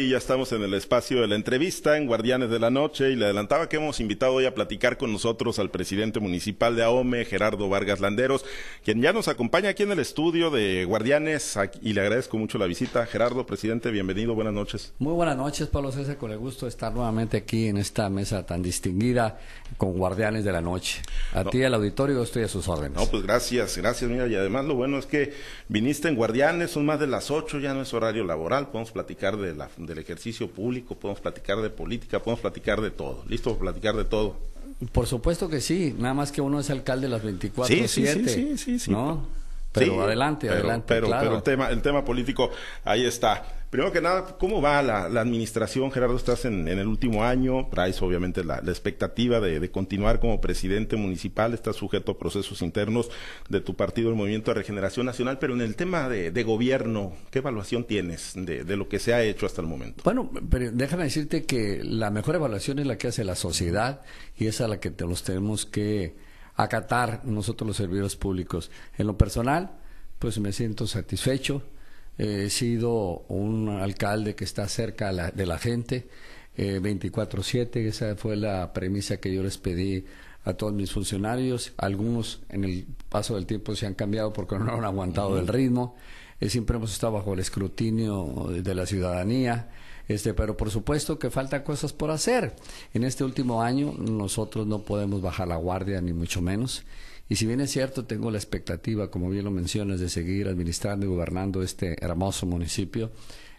Y ya estamos en el espacio de la entrevista en Guardianes de la Noche y le adelantaba que hemos invitado hoy a platicar con nosotros al presidente municipal de AOME, Gerardo Vargas Landeros, quien ya nos acompaña aquí en el estudio de Guardianes y le agradezco mucho la visita. Gerardo, presidente, bienvenido, buenas noches. Muy buenas noches, Pablo César, con el gusto de estar nuevamente aquí en esta mesa tan distinguida con Guardianes de la Noche. A ti, al auditorio, estoy a sus órdenes. No, pues gracias, gracias, mira, y además lo bueno es que viniste en Guardianes, son más de las ocho, ya no es horario laboral, podemos platicar de la del ejercicio público, podemos platicar de política, podemos platicar de todo. ¿Listo para platicar de todo? Por supuesto que sí, nada más que uno es alcalde de las 24 sí, sí, sí, sí, sí, ¿no? Pero adelante, adelante. Pero, pero el tema, el tema político ahí está. Primero que nada, ¿cómo va la, administración? Gerardo, estás en, el último año, traes obviamente la, expectativa de, continuar como presidente municipal, estás sujeto a procesos internos de tu partido, el Movimiento de Regeneración Nacional, pero en el tema de, gobierno, ¿qué evaluación tienes de, de, lo que se ha hecho hasta el momento? Bueno, pero déjame decirte que la mejor evaluación es la que hace la sociedad y es a la que nos tenemos que acatar nosotros los servidores públicos. En lo personal, pues me siento satisfecho he sido un alcalde que está cerca de la gente, eh, 24/7, esa fue la premisa que yo les pedí a todos mis funcionarios. Algunos en el paso del tiempo se han cambiado porque no han aguantado el ritmo. Eh, siempre hemos estado bajo el escrutinio de la ciudadanía. Este, pero por supuesto que faltan cosas por hacer. En este último año nosotros no podemos bajar la guardia, ni mucho menos. Y si bien es cierto, tengo la expectativa, como bien lo mencionas, de seguir administrando y gobernando este hermoso municipio,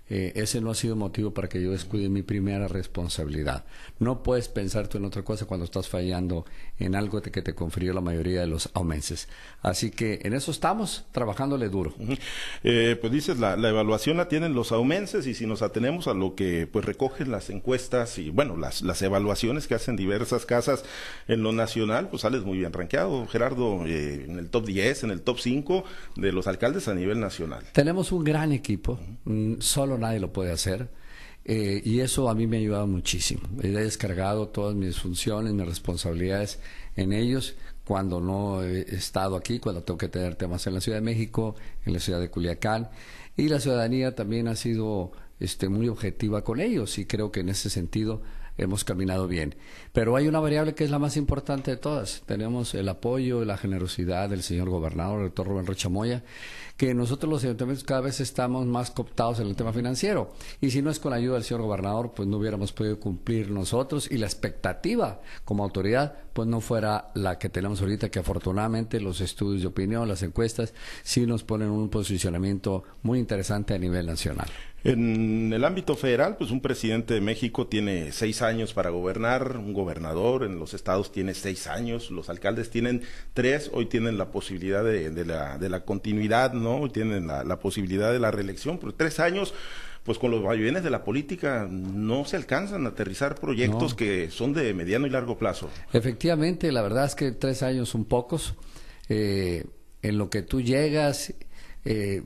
eh, ese no ha sido motivo para que yo descuide mi primera responsabilidad. No puedes pensar tú en otra cosa cuando estás fallando en algo que te confirió la mayoría de los aumenses. Así que en eso estamos, trabajándole duro. Eh, pues dices, la, evaluación la tienen los aumenses y si nos atenemos a lo que pues recogen las encuestas y bueno, las, las evaluaciones que hacen diversas casas en lo nacional, pues sales muy bien rankeado, Gerardo, eh, en el top 10, en el top 5 de los alcaldes a nivel nacional. Tenemos un gran equipo, mm, solo nadie lo puede hacer. Eh, y eso a mí me ha ayudado muchísimo. He descargado todas mis funciones, mis responsabilidades en ellos cuando no he estado aquí, cuando tengo que tener temas en la Ciudad de México, en la ciudad de Culiacán. Y la ciudadanía también ha sido este, muy objetiva con ellos y creo que en ese sentido hemos caminado bien. Pero hay una variable que es la más importante de todas. Tenemos el apoyo y la generosidad del señor gobernador, el doctor Rubén Rochamoya, que nosotros los ayuntamientos cada vez estamos más cooptados en el tema financiero. Y si no es con la ayuda del señor gobernador, pues no hubiéramos podido cumplir nosotros y la expectativa como autoridad, pues no fuera la que tenemos ahorita, que afortunadamente los estudios de opinión, las encuestas, sí nos ponen un posicionamiento muy interesante a nivel nacional. En el ámbito federal, pues un presidente de México tiene seis años para gobernar, un gobernador en los estados tiene seis años, los alcaldes tienen tres, hoy tienen la posibilidad de, la, la, continuidad, ¿no? Tienen la, posibilidad de la reelección, pero tres años, pues con los vaivenes de la política no se alcanzan a aterrizar proyectos que son de mediano y largo plazo. Efectivamente, la verdad es que tres años son pocos. Eh, en lo que tú llegas, eh,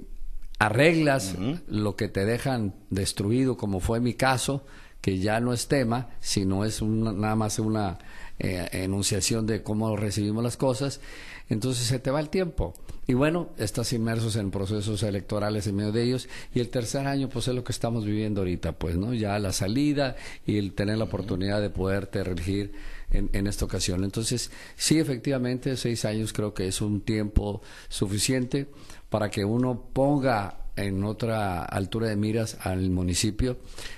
arreglas lo que te dejan destruido, como fue mi caso, que ya no es tema, sino es nada más una eh, enunciación de cómo recibimos las cosas, entonces se te va el tiempo. Y bueno, estás inmersos en procesos electorales en medio de ellos, y el tercer año, pues es lo que estamos viviendo ahorita, pues, ¿no? Ya la salida y el tener la oportunidad de poderte reelegir en, en esta ocasión. Entonces, sí, efectivamente, seis años creo que es un tiempo suficiente para que uno ponga en otra altura de miras al municipio.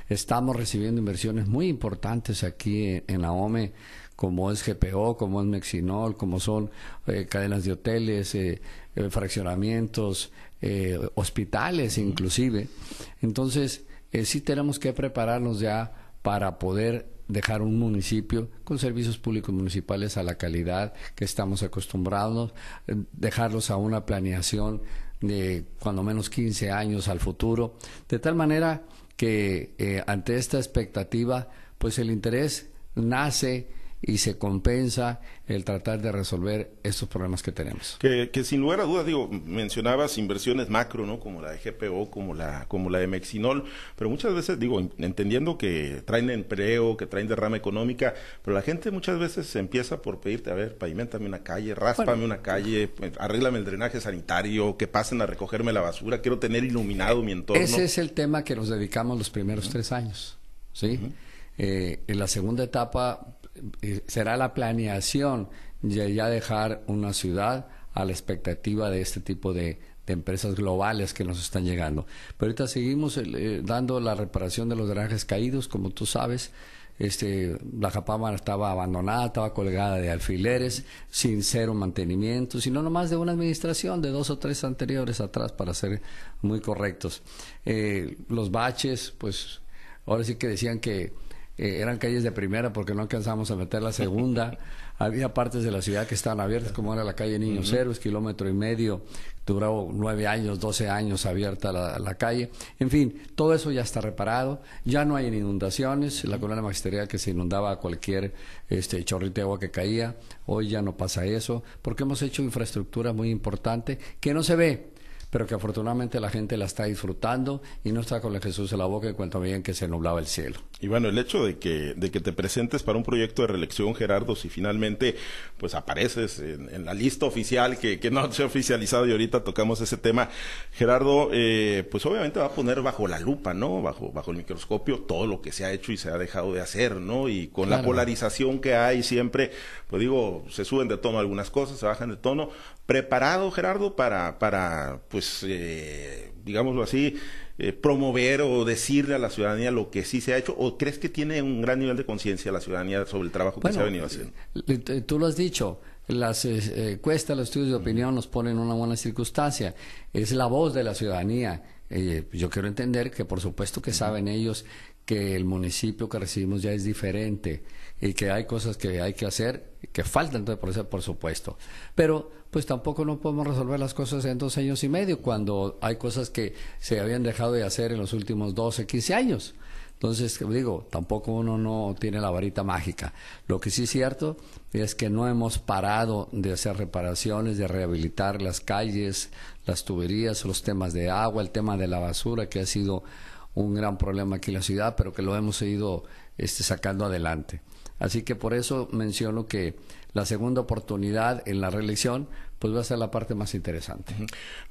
Estamos recibiendo inversiones muy importantes aquí en, la OME, como es GPO, como es Mexinol, como son eh, cadenas de hoteles, eh, eh, fraccionamientos, hospitales inclusive. Entonces, sí tenemos que prepararnos ya para poder dejar un municipio con servicios públicos municipales a la calidad que estamos acostumbrados, dejarlos a una planeación de cuando menos 15 años al futuro, de tal manera que eh, ante esta expectativa, pues el interés nace y se compensa el tratar de resolver estos problemas que tenemos. Que, que sin lugar a dudas, digo, mencionabas inversiones macro, ¿no? Como la de GPO, como la, como la de Mexinol, pero muchas veces, digo, entendiendo que traen empleo, que traen derrama económica, pero la gente muchas veces empieza por pedirte, a ver, pavimentame una calle, ráspame una calle, pues, arréglame el drenaje sanitario, que pasen a recogerme la basura, quiero tener iluminado mi entorno. Ese es el tema que nos dedicamos los primeros tres años, ¿sí? Eh, en la segunda etapa será la planeación de ya dejar una ciudad a la expectativa de este tipo de, empresas globales que nos están llegando. Pero ahorita seguimos eh, dando la reparación de los drenajes caídos, como tú sabes. Este, la Japama estaba abandonada, estaba colgada de alfileres, sin cero mantenimiento, sino nomás de una administración de dos o tres anteriores atrás, para ser muy correctos. los baches, pues ahora sí que decían que eh, eran calles de primera porque no alcanzamos a meter la segunda. Había partes de la ciudad que estaban abiertas, como era la calle Niños Héroes, kilómetro y medio, duró nueve años, doce años abierta la, calle. En fin, todo eso ya está reparado, ya no hay inundaciones, la colonia magisterial que se inundaba a cualquier este, chorrito de agua que caía, hoy ya no pasa eso, porque hemos hecho infraestructura muy importante que no se ve, pero que afortunadamente la gente la está disfrutando y no está con el Jesús en la boca en cuanto veían que se nublaba el cielo. Y bueno, el hecho de que, de que te presentes para un proyecto de reelección, Gerardo, si finalmente pues apareces en, la lista oficial que, que, no se ha oficializado y ahorita tocamos ese tema, Gerardo, eh, pues obviamente va a poner bajo la lupa, ¿no? Bajo, bajo el microscopio todo lo que se ha hecho y se ha dejado de hacer, ¿no? Y con la polarización que hay siempre, pues digo, se suben de tono algunas cosas, se bajan de tono. ¿Preparado, Gerardo, para, para pues pues, eh, digámoslo así, eh, promover o decirle a la ciudadanía lo que sí se ha hecho? ¿O crees que tiene un gran nivel de conciencia la ciudadanía sobre el trabajo que se ha venido haciendo? Eh, tú lo has dicho, las encuestas, los estudios de opinión nos ponen en una buena circunstancia. Es la voz de la ciudadanía. yo quiero entender que por supuesto que saben ellos que el municipio que recibimos ya es diferente y que hay cosas que hay que hacer que faltan entonces por eso por supuesto. Pero pues tampoco no podemos resolver las cosas en dos años y medio cuando hay cosas que se habían dejado de hacer en los últimos 12, 15 años. Entonces digo tampoco uno no tiene la varita mágica. Lo que sí es cierto es que no hemos parado de hacer reparaciones de rehabilitar las calles las tuberías los temas de agua el tema de la basura que ha sido un gran problema aquí en la ciudad, pero que lo hemos ido este, sacando adelante. Así que por eso menciono que la segunda oportunidad en la reelección pues va a ser la parte más interesante.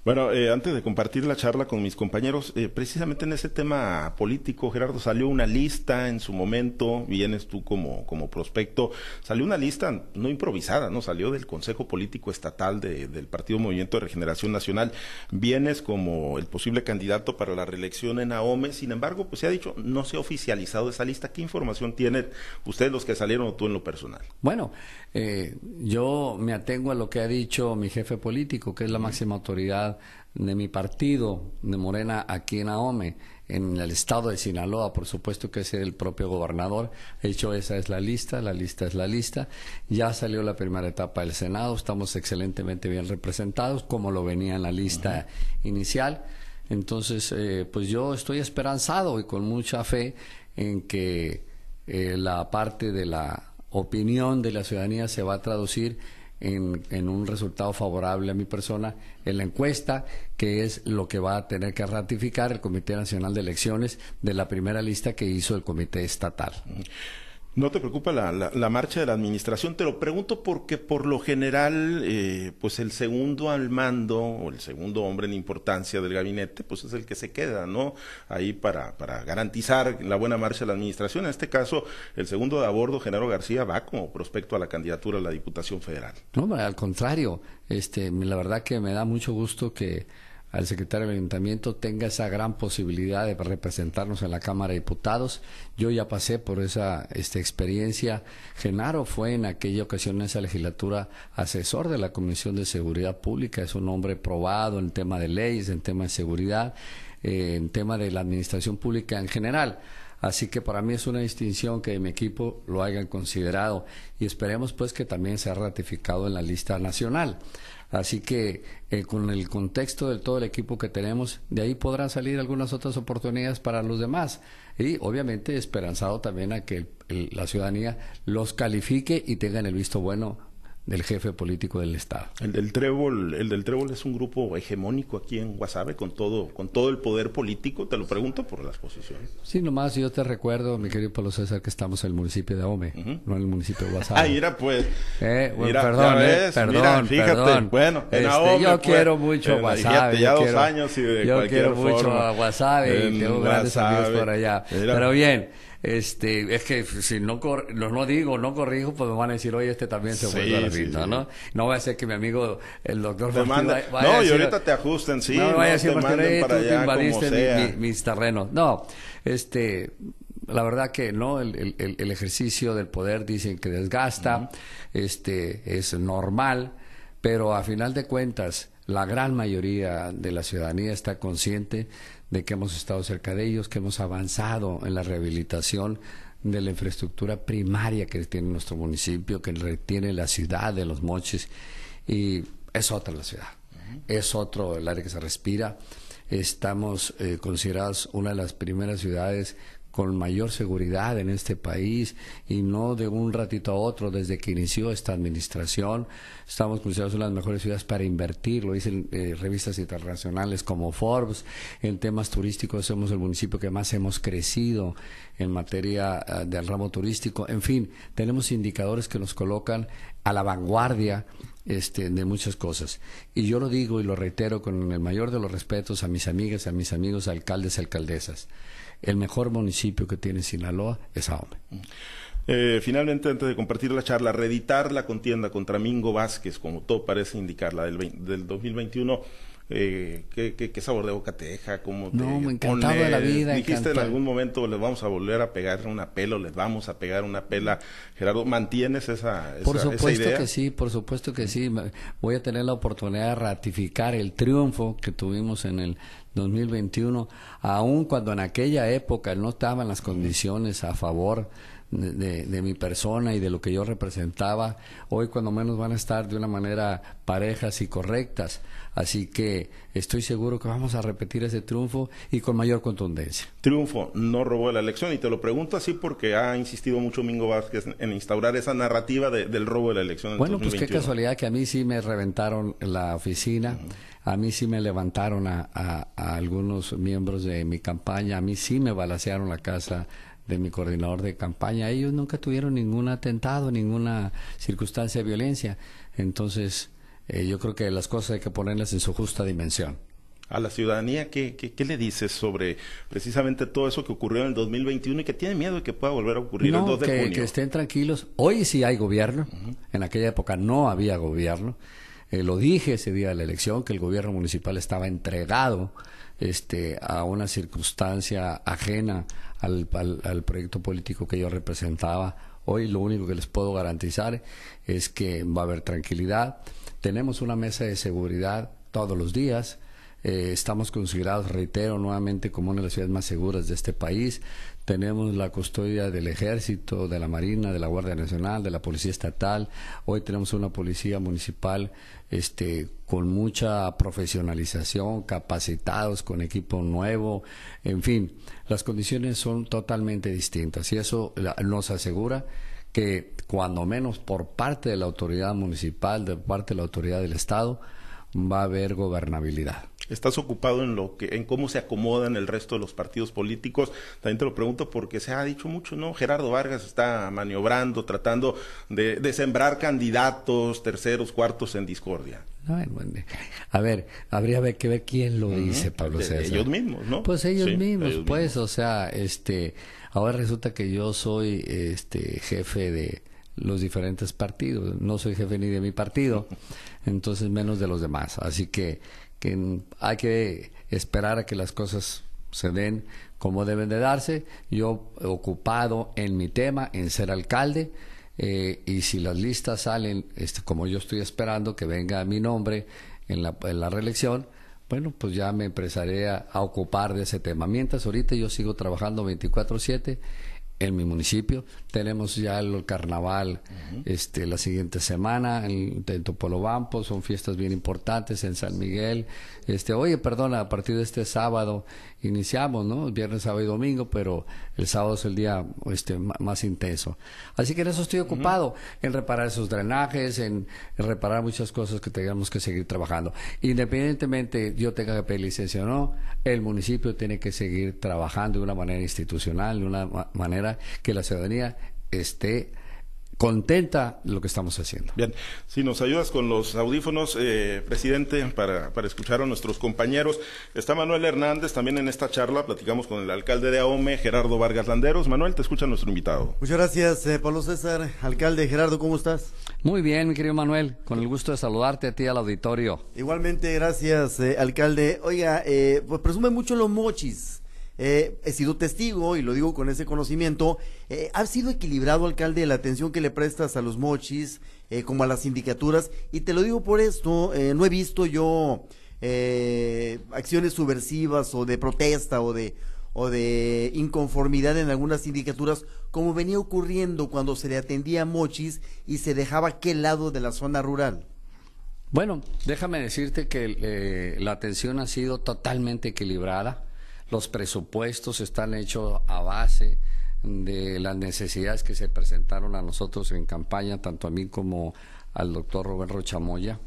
Bueno, eh, antes de compartir la charla con mis compañeros, eh, precisamente en ese tema político, Gerardo, salió una lista en su momento, vienes tú como, como prospecto, salió una lista no improvisada, ¿no? Salió del Consejo Político Estatal del Partido Movimiento de Regeneración Nacional, vienes como el posible candidato para la reelección en AOME, sin embargo, pues se ha dicho, no se ha oficializado esa lista. ¿Qué información tienen ustedes los que salieron o tú en lo personal? Bueno, eh, yo me atengo a lo que ha dicho mi jefe político, que es la máxima autoridad de mi partido, de Morena, aquí en Ahome, en el estado de Sinaloa, por supuesto que es el propio gobernador. De hecho, esa es la lista, la lista es la lista. Ya salió la primera etapa del Senado, estamos excelentemente bien representados, como lo venía en la lista inicial. Entonces, eh, pues yo estoy esperanzado y con mucha fe en que eh, la parte de la opinión de la ciudadanía se va a traducir en, en, un resultado favorable a mi persona en la encuesta, que es lo que va a tener que ratificar el Comité Nacional de Elecciones de la primera lista que hizo el Comité Estatal. ¿No te preocupa la, la, marcha de la administración? Te lo pregunto porque por lo general, eh, pues el segundo al mando o el segundo hombre en importancia del gabinete, pues es el que se queda, ¿no? Ahí para, para garantizar la buena marcha de la administración. En este caso, el segundo de a bordo, Genaro García, va como prospecto a la candidatura a la Diputación Federal. No, al contrario, este, la verdad que me da mucho gusto que al secretario del ayuntamiento tenga esa gran posibilidad de representarnos en la Cámara de Diputados. Yo ya pasé por esa esta experiencia. Genaro fue en aquella ocasión en esa legislatura asesor de la Comisión de Seguridad Pública, es un hombre probado en tema de leyes, en tema de seguridad, eh, en tema de la administración pública en general. Así que para mí es una distinción que mi equipo lo hayan considerado y esperemos pues que también sea ratificado en la lista nacional. Así que eh, con el contexto de todo el equipo que tenemos, de ahí podrán salir algunas otras oportunidades para los demás. Y obviamente esperanzado también a que la ciudadanía los califique y tengan el visto bueno del jefe político del Estado. El del Trébol, el del Trébol es un grupo hegemónico aquí en Guasave con todo, con todo el poder político, te lo pregunto por las posiciones. Sí, nomás yo te recuerdo, mi querido Pablo César, que estamos en el municipio de Ahome, no en el municipio de Guasave. Ah, mira pues. Eh, bueno, perdón, eh, perdón, fíjate, perdón. bueno, en Este, Ahome, yo pues, quiero mucho eh, Guasave. ya yo dos quiero- años y de Yo cualquier quiero mucho forma. a Guasave y tengo grandes amigos Guasave. por allá. Mira. Pero bien, este, es que si no, cor- no, no digo, no corrijo, pues me van a decir, oye, este también se Sí, vuelve a la pinta, sí. ¿no? No va a ser que mi amigo, el doctor Te manda- vaya- no, y ahorita te ajusten, sí, no, no, vaya a decir te Martín, manden "Eh, para tú te allá como invadiste mi- sea". mi- mis terrenos. No, este, la verdad que no, el, el- el- el ejercicio del poder dicen que desgasta, este, es normal, pero a final de cuentas, la gran mayoría de la ciudadanía está consciente de que hemos estado cerca de ellos, que hemos avanzado en la rehabilitación de la infraestructura primaria que tiene nuestro municipio, que tiene la ciudad de Los Mochis, y es otra la ciudad, es otro el aire que se respira. Estamos eh, considerados una de las primeras ciudades con mayor seguridad en este país y no de un ratito a otro desde que inició esta administración. Estamos considerados una de las mejores ciudades para invertir, lo dicen eh, revistas internacionales como Forbes. En temas turísticos somos el municipio que más hemos crecido en materia ah, del ramo turístico. En fin, tenemos indicadores que nos colocan a la vanguardia este, de muchas cosas. Y yo lo digo y lo reitero con el mayor de los respetos a mis amigas, a mis amigos alcaldes alcaldesas. El mejor municipio que tiene Sinaloa es Ahome. Eh, finalmente, antes de compartir la charla, reeditar la contienda contra Mingo Vázquez, como todo parece indicar, la del, vein- del 2021. Eh, ¿qué, qué, qué sabor de boca te deja? ¿Cómo te No, encantado de la vida, Dijiste en algún momento, les vamos a volver a pegar una pela, o les vamos a pegar una pela. Gerardo, ¿mantienes esa, esa, Por esa supuesto idea? que sí, por supuesto que sí. Me- Voy a tener la oportunidad de ratificar el triunfo que tuvimos en el 2021, aun cuando en aquella época no estaban las condiciones a favor de, de- de mi persona y de lo que yo representaba. Hoy cuando menos van a estar de una manera parejas y correctas. Así que estoy seguro que vamos a repetir ese triunfo y con mayor contundencia. Triunfo no robó la elección y te lo pregunto así porque ha insistido mucho Mingo Vázquez en instaurar esa narrativa de- del robo de la elección en Bueno, pues qué 2021. casualidad que a mí sí me reventaron la oficina, a mí sí me levantaron a, a- a algunos miembros de mi campaña, a mí sí me balacearon la casa de mi coordinador de campaña. Ellos nunca tuvieron ningún atentado, ninguna circunstancia de violencia. Entonces, eh, yo creo que las cosas hay que ponerlas en su justa dimensión. a la ciudadanía, ¿qué, qué, qué le dices sobre precisamente todo eso que ocurrió en el 2021 y que tiene miedo de que pueda volver a ocurrir el No, 2 de que, junio? que estén tranquilos. Hoy sí hay gobierno. En aquella época no había gobierno. Eh, lo dije ese día de la elección, que el gobierno municipal estaba entregado este, a una circunstancia ajena al, al- proyecto político que yo representaba. Hoy lo único que les puedo garantizar es que va a haber tranquilidad. Tenemos una mesa de seguridad todos los días. Eh, estamos considerados, reitero nuevamente, como una de las ciudades más seguras de este país. Tenemos la custodia del Ejército, de la Marina, de la Guardia Nacional, de la Policía Estatal. Hoy tenemos una policía municipal este, con mucha profesionalización, capacitados, con equipo nuevo. En fin, las condiciones son totalmente distintas y eso nos asegura que cuando menos por parte de la autoridad municipal, de parte de la autoridad del Estado, va a haber gobernabilidad. Estás ocupado en lo que, en cómo se acomodan el resto de los partidos políticos. También te lo pregunto porque se ha dicho mucho, ¿no? Gerardo Vargas está maniobrando, tratando de, de sembrar candidatos, terceros, cuartos en discordia. A ver, habría que ver quién lo dice, Pablo De- César. ellos mismos, ¿no? Pues ellos Sí, mismos, ellos pues, mismos. o sea, este, ahora resulta que yo soy, este, jefe de los diferentes partidos. No soy jefe ni de mi partido, entonces menos de los demás. Así que, que hay que esperar a que las cosas se den como deben de darse. Yo ocupado en mi tema, en ser alcalde, eh, y si las listas salen, este, como yo estoy esperando que venga mi nombre en la, reelección, bueno, pues ya me empezaré a, a ocupar de ese tema. Mientras ahorita yo sigo trabajando 24/7 en mi municipio. Tenemos ya el carnaval este, la siguiente semana en, en Topolobampo, son fiestas bien importantes en San Miguel. Este, oye, perdona, a partir de este sábado iniciamos, ¿no? Viernes, sábado y domingo, pero el sábado es el día este, más intenso. Así que en eso estoy ocupado, en reparar esos drenajes, en, reparar muchas cosas que tengamos que seguir trabajando. Independientemente yo tenga que pedir licencia o no, el municipio tiene que seguir trabajando de una manera institucional, de una manera que la ciudadanía esté contenta lo que estamos haciendo. Bien, si nos ayudas con los audífonos, eh, presidente, para, para, escuchar a nuestros compañeros. Está Manuel Hernández también en esta charla, platicamos con el alcalde de Ahome, Gerardo Vargas Landeros. Manuel, te escucha nuestro invitado. Muchas gracias, eh, Pablo César. Alcalde Gerardo, ¿cómo estás? Muy bien, mi querido Manuel, con el gusto de saludarte a ti al auditorio. Igualmente, gracias, eh, alcalde. Oiga, eh, pues presume mucho los mochis. Eh, he sido testigo, y lo digo con ese conocimiento, eh, ha sido equilibrado, alcalde, la atención que le prestas a los mochis, eh, como a las sindicaturas, y te lo digo por esto, no he visto yo acciones subversivas o de protesta o de, o de inconformidad en algunas sindicaturas, como venía ocurriendo cuando se le atendía a mochis y se dejaba aquel lado de la zona rural. Bueno, déjame decirte que la atención ha sido totalmente equilibrada los presupuestos están hechos a base de las necesidades que se presentaron a nosotros en campaña, tanto a mí como al doctor Roberto Chamoya.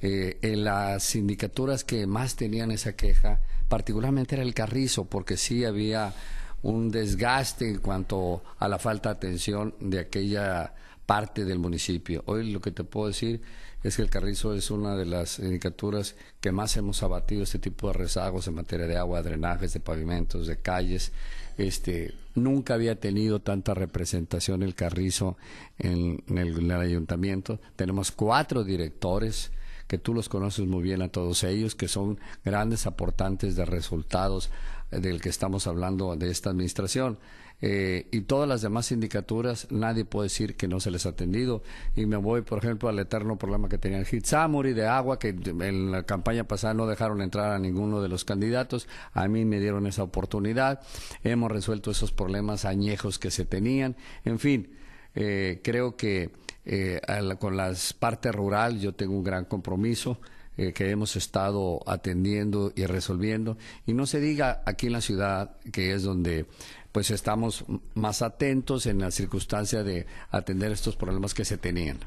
Eh, en las sindicaturas que más tenían esa queja, particularmente era el Carrizo, porque sí había un desgaste en cuanto a la falta de atención de aquella parte del municipio. Hoy lo que te puedo decir es que el Carrizo es una de las indicaturas que más hemos abatido este tipo de rezagos en materia de agua, drenajes, de pavimentos, de calles. Este, nunca había tenido tanta representación el Carrizo en, el, ayuntamiento. Tenemos cuatro directores que tú los conoces muy bien a todos ellos, que son grandes aportantes de resultados del que estamos hablando de esta administración. Eh, y todas las demás sindicaturas, nadie puede decir que no se les ha atendido. Y me voy, por ejemplo, al eterno problema que tenía el Hitsamuri de agua, que en la campaña pasada no dejaron entrar a ninguno de los candidatos. A mí me dieron esa oportunidad. Hemos resuelto esos problemas añejos que se tenían. En fin, eh, creo que eh, con las partes rural yo tengo un gran compromiso. que hemos estado atendiendo y resolviendo. Y no se diga aquí en la ciudad, que es donde pues estamos más atentos en la circunstancia de atender estos problemas que se tenían.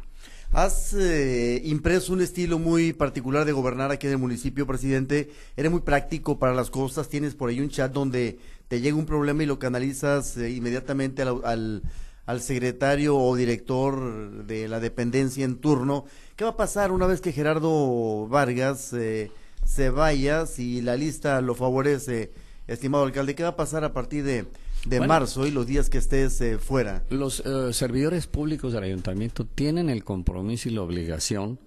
Has eh, impreso un estilo muy particular de gobernar aquí en el municipio, presidente. Eres muy práctico para las cosas. Tienes por ahí un chat donde te llega un problema y lo canalizas eh, inmediatamente al, secretario o director de la dependencia en turno. ¿Qué va a pasar una vez que Gerardo Vargas eh, se vaya, si la lista lo favorece, estimado alcalde? ¿Qué va a pasar a partir de de marzo y los días que estés eh, fuera. Los eh, servidores públicos del ayuntamiento tienen el compromiso y la obligación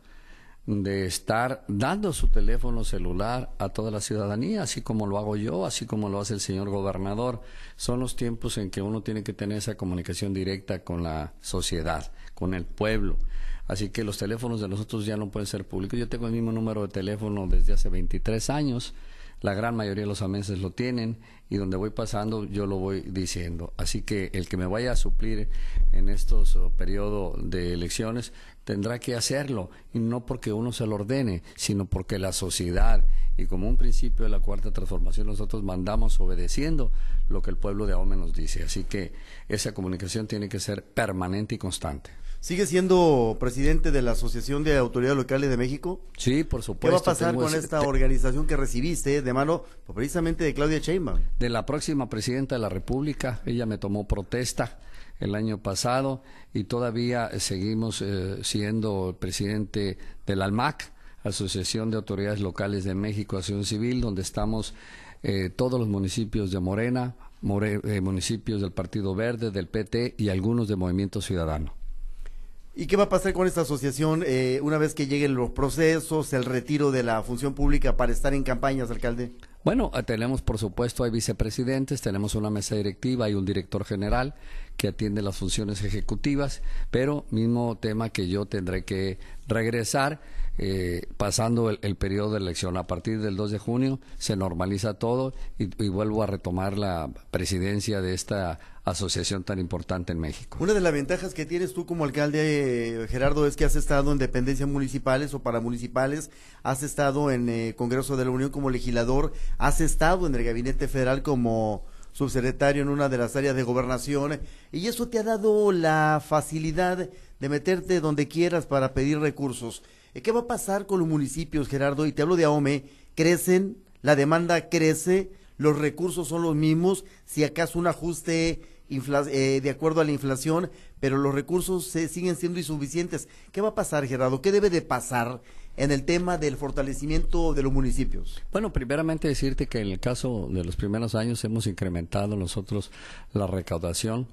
de estar dando su teléfono celular a toda la ciudadanía, así como lo hago yo, así como lo hace el señor gobernador. Son los tiempos en que uno tiene que tener esa comunicación directa con la sociedad, con el pueblo. Así que los teléfonos de nosotros ya no pueden ser públicos. Yo tengo el mismo número de teléfono desde hace 23 años la gran mayoría de los amenses lo tienen y donde voy pasando yo lo voy diciendo. Así que el que me vaya a suplir en estos oh, periodos de elecciones tendrá que hacerlo y no porque uno se lo ordene, sino porque la sociedad y como un principio de la cuarta transformación nosotros mandamos obedeciendo lo que el pueblo de Ahome nos dice. Así que esa comunicación tiene que ser permanente y constante. ¿Sigue siendo presidente de la Asociación de Autoridades Locales de México? Sí, por supuesto. ¿Qué va a pasar con esta organización que recibiste de mano pues, precisamente de Claudia Sheinbaum? De la próxima presidenta de la República. Ella me tomó protesta el año pasado y todavía seguimos eh, siendo presidente del ALMAC, Asociación de Autoridades Locales de México, Acción Civil, donde estamos eh, todos los municipios de Morena, eh, municipios del Partido Verde, del PT y algunos de Movimiento Ciudadano. ¿Y qué va a pasar con esta asociación eh, una vez que lleguen los procesos, el retiro de la función pública para estar en campañas, alcalde? Bueno, eh, tenemos, por supuesto, hay vicepresidentes, tenemos una mesa directiva, hay un director general que atiende las funciones ejecutivas, pero mismo tema que yo tendré que regresar eh, pasando el, periodo de elección. A partir del 2 de junio se normaliza todo y, vuelvo a retomar la presidencia de esta asociación tan importante en México. Una de las ventajas que tienes tú como alcalde, eh, Gerardo, es que has estado en dependencias municipales o paramunicipales, has estado en eh, Congreso de la Unión como legislador, has estado en el Gabinete Federal como subsecretario en una de las áreas de gobernación y eso te ha dado la facilidad de meterte donde quieras para pedir recursos. Eh, ¿Qué va a pasar con los municipios, Gerardo? Y te hablo de AOME, crecen, la demanda crece, los recursos son los mismos, si acaso un ajuste eh, de acuerdo a la inflación, pero los recursos siguen siendo insuficientes. ¿Qué va a pasar, Gerardo? ¿Qué debe de pasar en el tema del fortalecimiento de los municipios? Bueno, primeramente decirte que en el caso de los primeros años hemos incrementado nosotros la recaudación,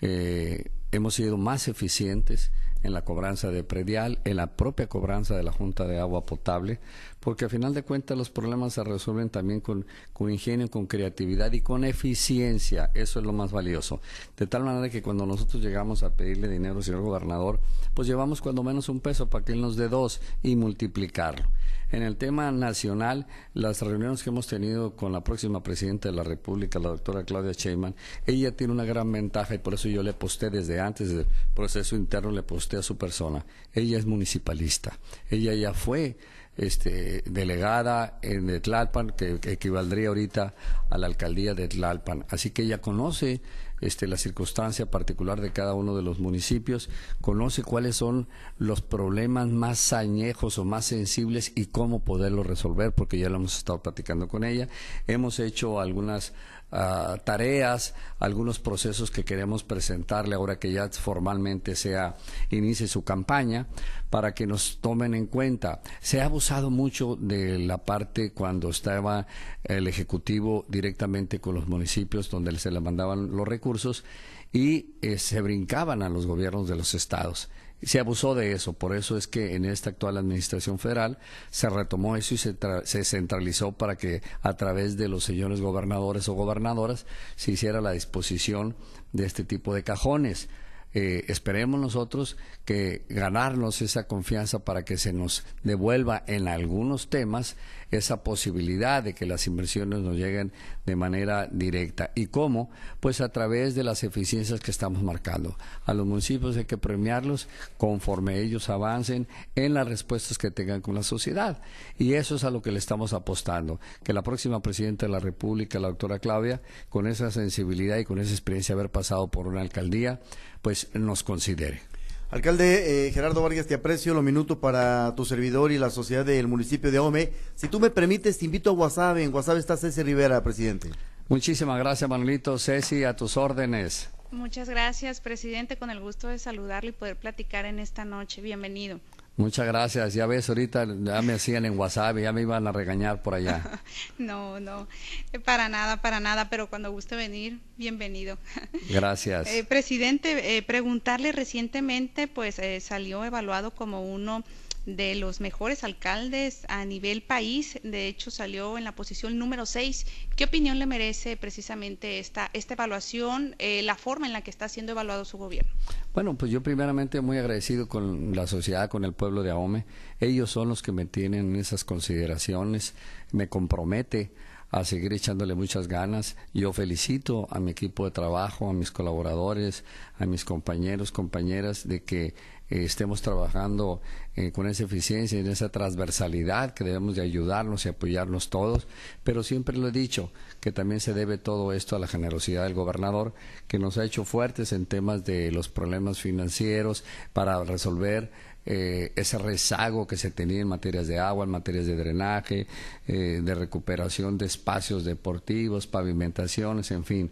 eh, hemos sido más eficientes en la cobranza de predial, en la propia cobranza de la Junta de Agua Potable, porque a final de cuentas los problemas se resuelven también con, con ingenio, con creatividad y con eficiencia. Eso es lo más valioso. De tal manera que cuando nosotros llegamos a pedirle dinero al señor gobernador, pues llevamos cuando menos un peso para que él nos dé dos y multiplicarlo. En el tema nacional, las reuniones que hemos tenido con la próxima presidenta de la República, la doctora Claudia Sheinbaum, ella tiene una gran ventaja y por eso yo le posté desde antes del proceso interno, le posté a su persona. Ella es municipalista. Ella ya fue este, delegada en Tlalpan, que, equivaldría ahorita a la alcaldía de Tlalpan. Así que ella conoce este, la circunstancia particular de cada uno de los municipios, conoce cuáles son los problemas más añejos o más sensibles y cómo poderlos resolver, porque ya lo hemos estado platicando con ella. Hemos hecho algunas Tareas, algunos procesos que queremos presentarle ahora que ya formalmente sea inicie su campaña para que nos tomen en cuenta. Se ha abusado mucho de la parte cuando estaba el ejecutivo directamente con los municipios donde se le mandaban los recursos y eh, se brincaban a los gobiernos de los estados se abusó de eso. Por eso es que en esta actual administración federal se retomó eso y se, se, centralizó para que a través de los señores gobernadores o gobernadoras se hiciera la disposición de este tipo de cajones. Eh, esperemos nosotros que ganarnos esa confianza para que se nos devuelva en algunos temas esa posibilidad de que las inversiones nos lleguen de manera directa. ¿Y cómo? Pues a través de las eficiencias que estamos marcando. A los municipios hay que premiarlos conforme ellos avancen en las respuestas que tengan con la sociedad. Y eso es a lo que le estamos apostando. Que la próxima presidenta de la República, la doctora Claudia, con esa sensibilidad y con esa experiencia de haber pasado por una alcaldía, pues nos considere. Alcalde eh, Gerardo Vargas, te aprecio los minutos para tu servidor y la sociedad del municipio de Ome. Si tú me permites, te invito a WhatsApp. En WhatsApp está Ceci Rivera, presidente. Muchísimas gracias, Manuelito. Ceci, a tus órdenes. Muchas gracias, presidente. Con el gusto de saludarle y poder platicar en esta noche. Bienvenido. Muchas gracias. Ya ves, ahorita ya me hacían en WhatsApp ya me iban a regañar por allá. no, no, eh, para nada, para nada, pero cuando guste venir, bienvenido. Gracias. Eh, presidente, eh, preguntarle recientemente, pues salió evaluado como uno de los mejores alcaldes a nivel país. De hecho, salió en la posición número 6. ¿Qué opinión le merece precisamente esta, esta evaluación, eh, la forma en la que está siendo evaluado su gobierno? Bueno, pues yo primeramente muy agradecido con la sociedad, con el pueblo de Ahome. Ellos son los que me tienen esas consideraciones. Me compromete a seguir echándole muchas ganas. Yo felicito a mi equipo de trabajo, a mis colaboradores, a mis compañeros, compañeras, de que eh, estemos trabajando eh, con esa eficiencia y en esa transversalidad que debemos de ayudarnos y apoyarnos todos, pero siempre lo he dicho que también se debe todo esto a la generosidad del gobernador que nos ha hecho fuertes en temas de los problemas financieros para resolver eh, ese rezago que se tenía en materias de agua, en materias de drenaje, de recuperación de espacios deportivos, pavimentaciones, en fin.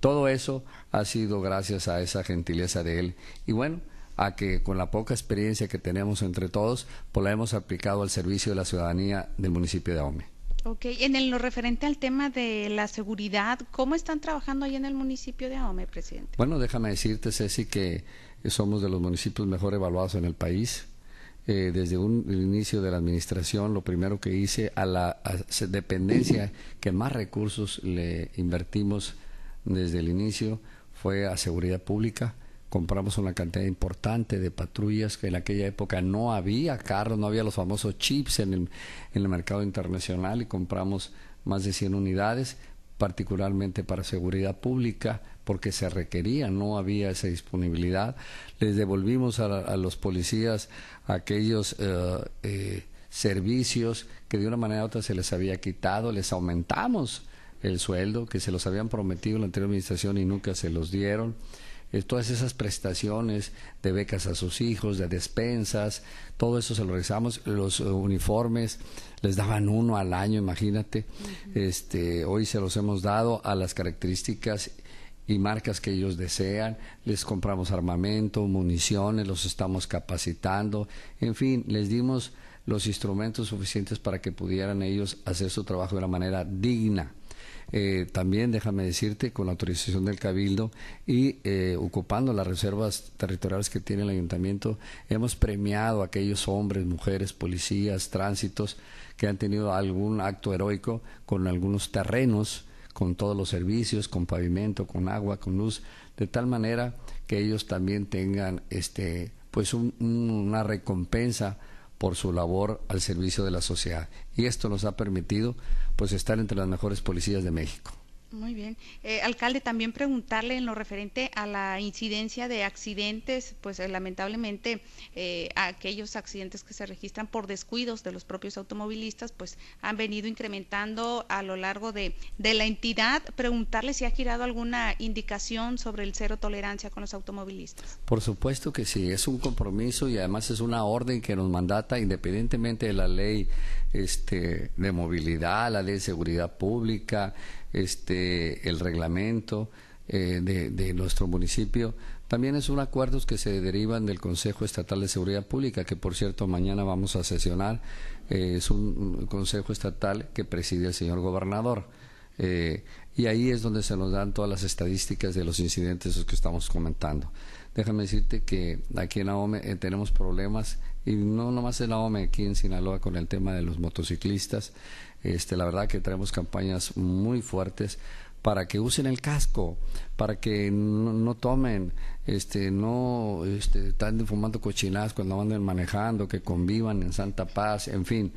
Todo eso ha sido gracias a esa gentileza de él. Y bueno, a que con la poca experiencia que tenemos entre todos, pues la hemos aplicado al servicio de la ciudadanía del municipio de Ahome. Ok, en lo referente al tema de la seguridad, ¿cómo están trabajando ahí en el municipio de Ahome, presidente? Bueno, déjame decirte, Ceci, que somos de los municipios mejor evaluados en el país. Eh, desde un, el inicio de la administración, lo primero que hice a la dependencia que más recursos le invertimos desde el inicio fue a seguridad pública. Compramos una cantidad importante de patrullas que en aquella época no había carros, no había los famosos chips en el, en el mercado internacional y compramos más de 100 unidades, particularmente para seguridad pública, porque se requería, no había esa disponibilidad. Les devolvimos a, los policías aquellos eh, eh, servicios que de una manera u otra se les había quitado, les aumentamos el sueldo que se los habían prometido en la anterior administración y nunca se los dieron. Eh, todas esas prestaciones de becas a sus hijos, de despensas, todo eso se lo realizamos, los eh, uniformes les daban uno al año, imagínate. Este, hoy se los hemos dado a las características y marcas que ellos desean, les compramos armamento, municiones, los estamos capacitando, en fin, les dimos los instrumentos suficientes para que pudieran ellos hacer su trabajo de una manera digna. Eh, también déjame decirte, con la autorización del Cabildo y eh, ocupando las reservas territoriales que tiene el ayuntamiento, hemos premiado a aquellos hombres, mujeres, policías, tránsitos que han tenido algún acto heroico con algunos terrenos, con todos los servicios, con pavimento, con agua, con luz, de tal manera que ellos también tengan este pues una recompensa por su labor al servicio de la sociedad. Y esto nos ha permitido pues estar entre las mejores policías de México. Muy bien. Eh, alcalde, también preguntarle en lo referente a la incidencia de accidentes, pues eh, lamentablemente eh, aquellos accidentes que se registran por descuidos de los propios automovilistas, pues han venido incrementando a lo largo de, de la entidad. Preguntarle si ha girado alguna indicación sobre el cero tolerancia con los automovilistas. Por supuesto que sí, es un compromiso y además es una orden que nos mandata independientemente de la ley este, de movilidad, la ley de seguridad pública, este, el reglamento eh, de, nuestro municipio. También es un acuerdos que se derivan del Consejo Estatal de Seguridad Pública, que por cierto mañana vamos a sesionar. Eh, es un consejo estatal que preside el señor gobernador. Eh, y ahí es donde se nos dan todas las estadísticas de los incidentes que estamos comentando. Déjame decirte que aquí en AOME tenemos problemas, y no nomás en AOME, aquí en Sinaloa con el tema de los motociclistas. Este, la verdad que traemos campañas muy fuertes para que usen el casco, para que no, tomen, este, no este, están fumando cochinadas cuando anden manejando, que convivan en santa paz, en fin.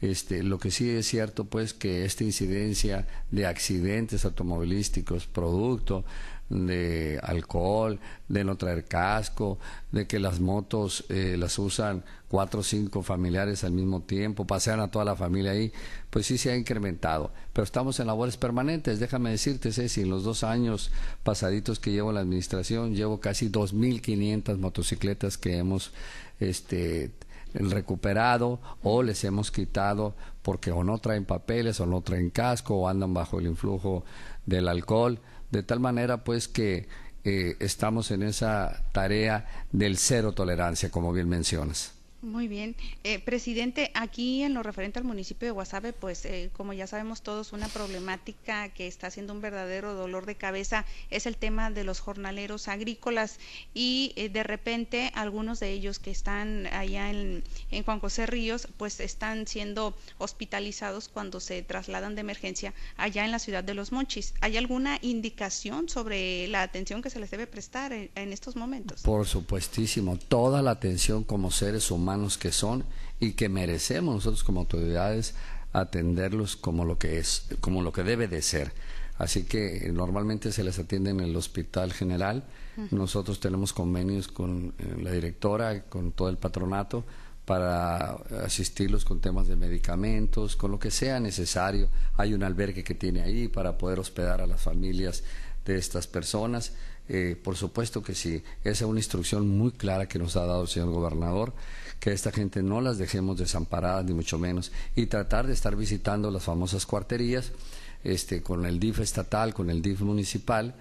Este, lo que sí es cierto, pues, que esta incidencia de accidentes automovilísticos, producto de alcohol, de no traer casco, de que las motos eh, las usan cuatro o cinco familiares al mismo tiempo, pasean a toda la familia ahí, pues sí se ha incrementado. Pero estamos en labores permanentes. Déjame decirte, Ceci, en los dos años pasaditos que llevo en la administración, llevo casi 2.500 motocicletas que hemos este, recuperado o les hemos quitado porque o no traen papeles o no traen casco o andan bajo el influjo del alcohol de tal manera pues que eh, estamos en esa tarea del cero tolerancia, como bien mencionas. Muy bien. Eh, presidente, aquí en lo referente al municipio de Guasave, pues eh, como ya sabemos todos, una problemática que está siendo un verdadero dolor de cabeza es el tema de los jornaleros agrícolas y eh, de repente algunos de ellos que están allá en, en, Juan José Ríos, pues están siendo hospitalizados cuando se trasladan de emergencia allá en la ciudad de Los Monchis. ¿Hay alguna indicación sobre la atención que se les debe prestar en, en estos momentos? Por supuestísimo, toda la atención como seres humanos que son y que merecemos nosotros como autoridades atenderlos como lo que es, como lo que debe de ser. Así que eh, normalmente se les atiende en el Hospital General. Nosotros tenemos convenios con eh, la directora, con todo el patronato, para asistirlos con temas de medicamentos, con lo que sea necesario. Hay un albergue que tiene ahí para poder hospedar a las familias de estas personas. Eh, por supuesto que sí, esa es una instrucción muy clara que nos ha dado el señor gobernador que esta gente no las dejemos desamparadas, ni mucho menos, y tratar de estar visitando las famosas cuarterías este, con el DIF estatal, con el DIF municipal,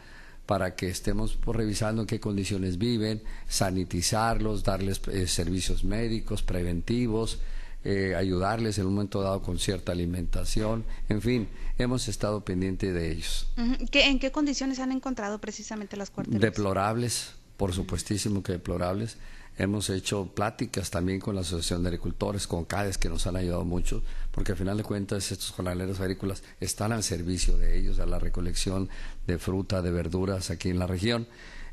para que estemos revisando en qué condiciones viven, sanitizarlos, darles eh, servicios médicos, preventivos, eh, ayudarles en un momento dado con cierta alimentación, en fin, hemos estado pendientes de ellos. ¿En qué condiciones han encontrado precisamente las cuarterías? Deplorables, por supuestísimo que deplorables. hemos hecho pláticas también con la Asociación de Agricultores, con CADES, que nos han ayudado mucho, porque al final de cuentas estos jornaleros agrícolas están al servicio de ellos, a la recolección de fruta, de verduras aquí en la región.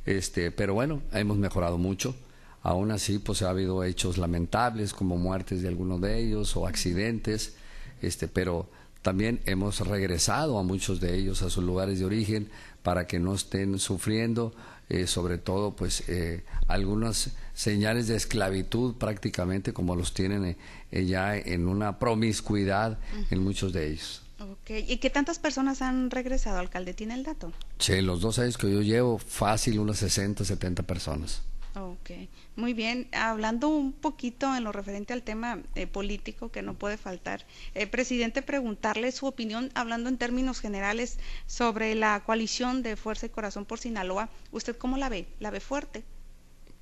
Este, pero bueno, hemos mejorado mucho. Aún así, pues ha habido hechos lamentables como muertes de algunos de ellos o accidentes, este, pero también hemos regresado a muchos de ellos a sus lugares de origen para que no estén sufriendo, eh, sobre todo, pues eh, algunas señales de esclavitud prácticamente como los tienen eh, ya en una promiscuidad en muchos de ellos. Okay. ¿Y qué tantas personas han regresado, alcalde? ¿Tiene el dato? Sí, los dos años que yo llevo, fácil, unas 60, 70 personas. Ok, muy bien. Hablando un poquito en lo referente al tema eh, político que no puede faltar, eh, presidente, preguntarle su opinión, hablando en términos generales, sobre la coalición de Fuerza y Corazón por Sinaloa. ¿Usted cómo la ve? ¿La ve fuerte?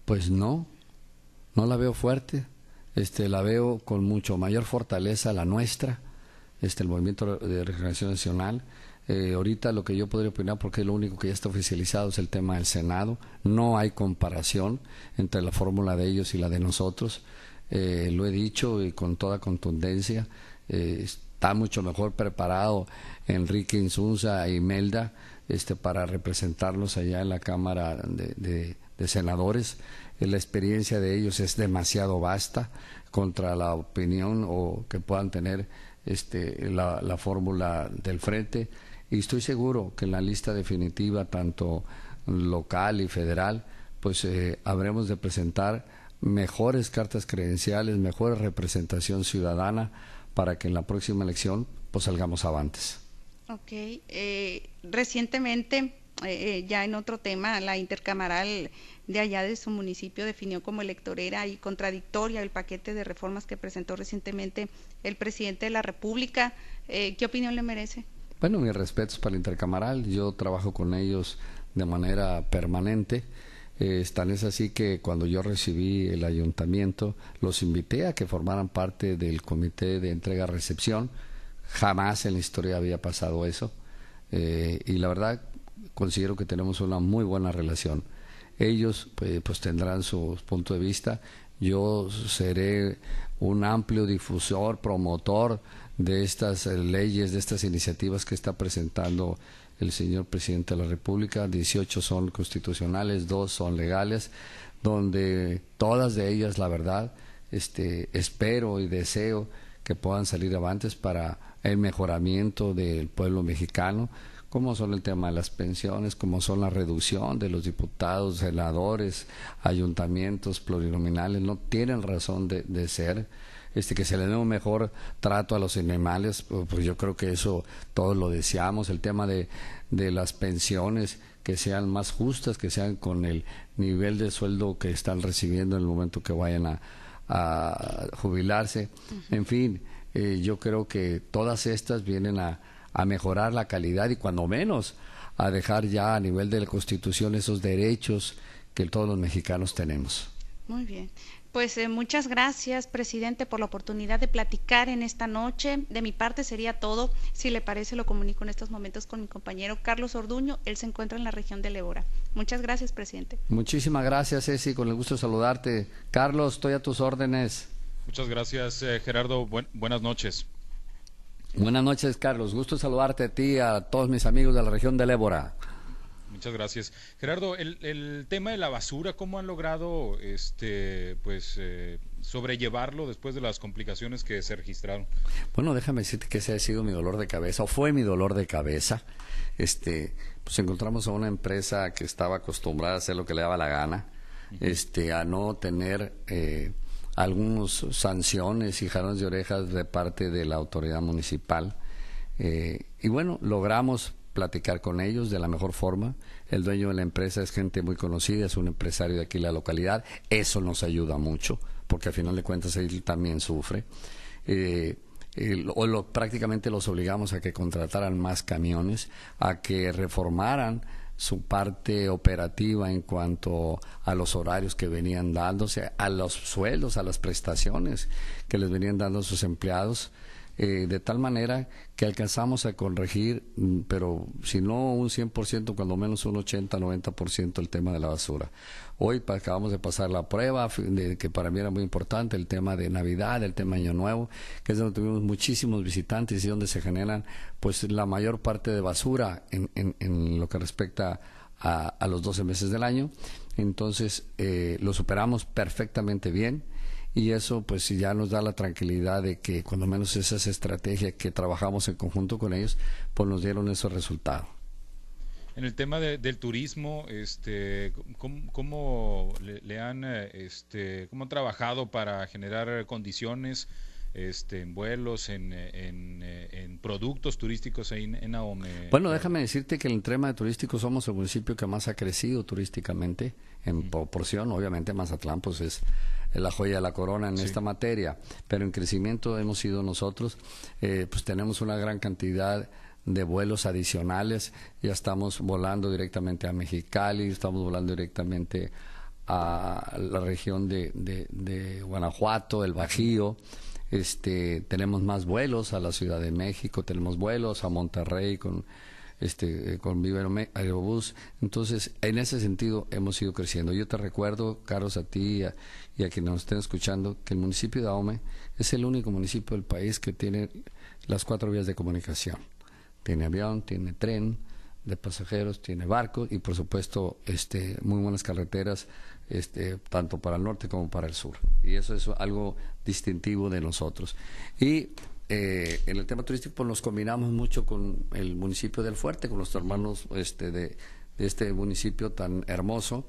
Pues no, no la veo fuerte. Este, la veo con mucho mayor fortaleza la nuestra, este, el Movimiento de Regeneración Nacional. Eh, ahorita lo que yo podría opinar, porque lo único que ya está oficializado es el tema del Senado. No hay comparación entre la fórmula de ellos y la de nosotros. Eh, lo he dicho y con toda contundencia. Eh, está mucho mejor preparado Enrique Insunza y Melda este, para representarlos allá en la Cámara de, Senadores. la experiencia de ellos es demasiado vasta contra la opinión o que puedan tener este, la fórmula del frente y estoy seguro que en la lista definitiva, tanto local y federal, pues eh, habremos de presentar mejores cartas credenciales, mejor representación ciudadana para que en la próxima elección pues salgamos avantes. Ok, eh, recientemente, eh, ya en otro tema, la intercamaral de allá de su municipio definió como electorera y contradictoria el paquete de reformas que presentó recientemente el presidente de la República. ¿Qué opinión le merece? Bueno, mis respetos para el intercamaral. Yo trabajo con ellos de manera permanente. Eh, tan es así que cuando yo recibí el ayuntamiento, los invité a que formaran parte del comité de entrega-recepción. Jamás en la historia había pasado eso. Eh, y la verdad, considero que tenemos una muy buena relación. Ellos pues, pues tendrán su punto de vista. Yo seré un amplio difusor, promotor de estas eh, leyes, de estas iniciativas que está presentando el señor presidente de la República. 18 son constitucionales, dos son legales, donde todas de ellas, la verdad, este, espero y deseo que puedan salir avantes para el mejoramiento del pueblo mexicano, como son el tema de las pensiones, como son la reducción de los diputados, senadores, ayuntamientos plurinominales, no tienen razón de, de ser este, que se le dé un mejor trato a los animales, pues, pues yo creo que eso todos lo deseamos, el tema de, de las pensiones que sean más justas, que sean con el nivel de sueldo que están recibiendo en el momento que vayan a, jubilarse. En fin, eh, yo creo que todas estas vienen a, a mejorar la calidad y cuando menos a dejar ya a nivel de la Constitución esos derechos que todos los mexicanos tenemos. Muy bien. Pues eh, muchas gracias, presidente, por la oportunidad de platicar en esta noche. De mi parte sería todo. Si le parece, lo comunico en estos momentos con mi compañero Carlos Orduño. Él se encuentra en la región de Lebora. Muchas gracias, presidente. Muchísimas gracias, Ceci. Con el gusto de saludarte. Carlos, estoy a tus órdenes. Muchas gracias, eh, Gerardo. buenas noches. Buenas noches, Carlos. Gusto saludarte a ti, a todos mis amigos de la región de Lebora. Muchas gracias. Gerardo, el, tema de la basura, ¿cómo han logrado este, pues, eh, sobrellevarlo después de las complicaciones que se registraron? Bueno, déjame decirte que ese ha sido mi dolor de cabeza, o fue mi dolor de cabeza. Este, pues encontramos a una empresa que estaba acostumbrada a hacer lo que le daba la gana, este, a no tener eh, algunas sanciones y jalones de orejas de parte de la autoridad municipal. Eh, y bueno, logramos platicar con ellos de la mejor forma. El dueño de la empresa es gente muy conocida, es un empresario de aquí la localidad. Eso nos ayuda mucho, porque al final de cuentas él también sufre. Eh, o prácticamente los obligamos a que contrataran más camiones, a que reformaran su parte operativa en cuanto a los horarios que venían dándose, a los sueldos, a las prestaciones que les venían dando sus empleados. Eh, de tal manera que alcanzamos a corregir, mm, pero si no un 100%, cuando menos un 80-90% el tema de la basura. Hoy acabamos de pasar la prueba, de, que para mí era muy importante, el tema de Navidad, el tema Año Nuevo, que es donde tuvimos muchísimos visitantes y donde se generan pues la mayor parte de basura en, en, lo que respecta a, a, los 12 meses del año. Entonces eh, lo superamos perfectamente bien y eso pues ya nos da la tranquilidad de que cuando menos esas estrategias que trabajamos en conjunto con ellos pues nos dieron esos resultados. En el tema del turismo, este, ¿cómo, le, han, eh, este, cómo han trabajado para generar condiciones este, en vuelos, en, en, en productos turísticos ahí en, Ahome? Bueno, déjame decirte que en el tema de turístico somos el municipio que más ha crecido turísticamente en proporción. Obviamente Mazatlán pues es la joya de la corona en esta materia, pero en crecimiento hemos sido nosotros, eh, pues tenemos una gran cantidad de vuelos adicionales, ya estamos volando directamente a Mexicali, estamos volando directamente a la región de, de, Guanajuato, el Bajío, este, tenemos más vuelos a la Ciudad de México, tenemos vuelos a Monterrey con este, eh, con Viva Aerobús. Entonces, en ese sentido hemos ido creciendo. Yo te recuerdo, Carlos, a ti y a, quienes nos estén escuchando, que el municipio de Ahome es el único municipio del país que tiene las cuatro vías de comunicación. Tiene avión, tiene tren de pasajeros, tiene barco y por supuesto este, muy buenas carreteras este, tanto para el norte como para el sur. Y eso es algo distintivo de nosotros. Y eh, en el tema turístico pues nos combinamos mucho con el municipio del Fuerte, con nuestros hermanos este, de, este municipio tan hermoso,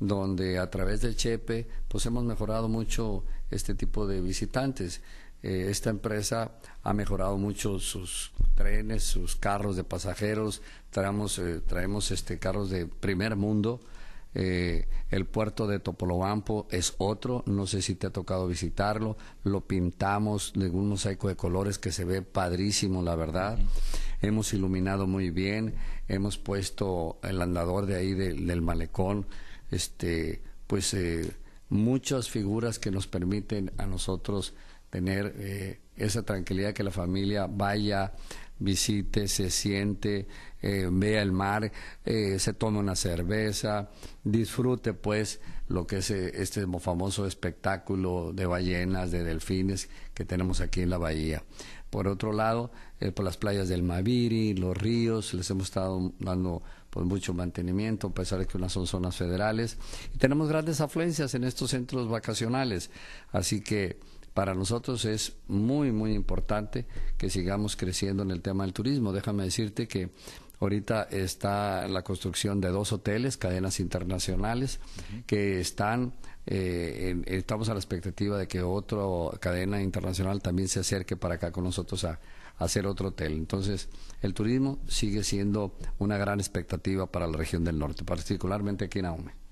donde a través del Chepe pues hemos mejorado mucho este tipo de visitantes. Eh, esta empresa ha mejorado mucho sus trenes, sus carros de pasajeros, traemos, eh, traemos este, carros de primer mundo, eh, el puerto de Topolobampo es otro, no sé si te ha tocado visitarlo, lo pintamos de un mosaico de colores que se ve padrísimo, la verdad. Hemos iluminado muy bien, hemos puesto el andador de ahí del malecón, este, pues eh, muchas figuras que nos permiten a nosotros tener eh, esa tranquilidad que la familia vaya visite, se siente, eh, vea el mar, eh, se tome una cerveza, disfrute pues lo que es eh, este famoso espectáculo de ballenas, de delfines que tenemos aquí en la bahía. Por otro lado, por las playas del Maviri, los ríos, les hemos estado dando pues mucho mantenimiento, a pesar de que unas son zonas federales, y tenemos grandes afluencias en estos centros vacacionales, así que para nosotros es muy, muy importante que sigamos creciendo en el tema del turismo. Déjame decirte que ahorita está la construcción de dos hoteles, cadenas internacionales, que están, eh, estamos a la expectativa de que otra cadena internacional también se acerque para acá con nosotros a, a hacer otro hotel. Entonces, el turismo sigue siendo una gran expectativa para la región del norte, particularmente aquí en Aume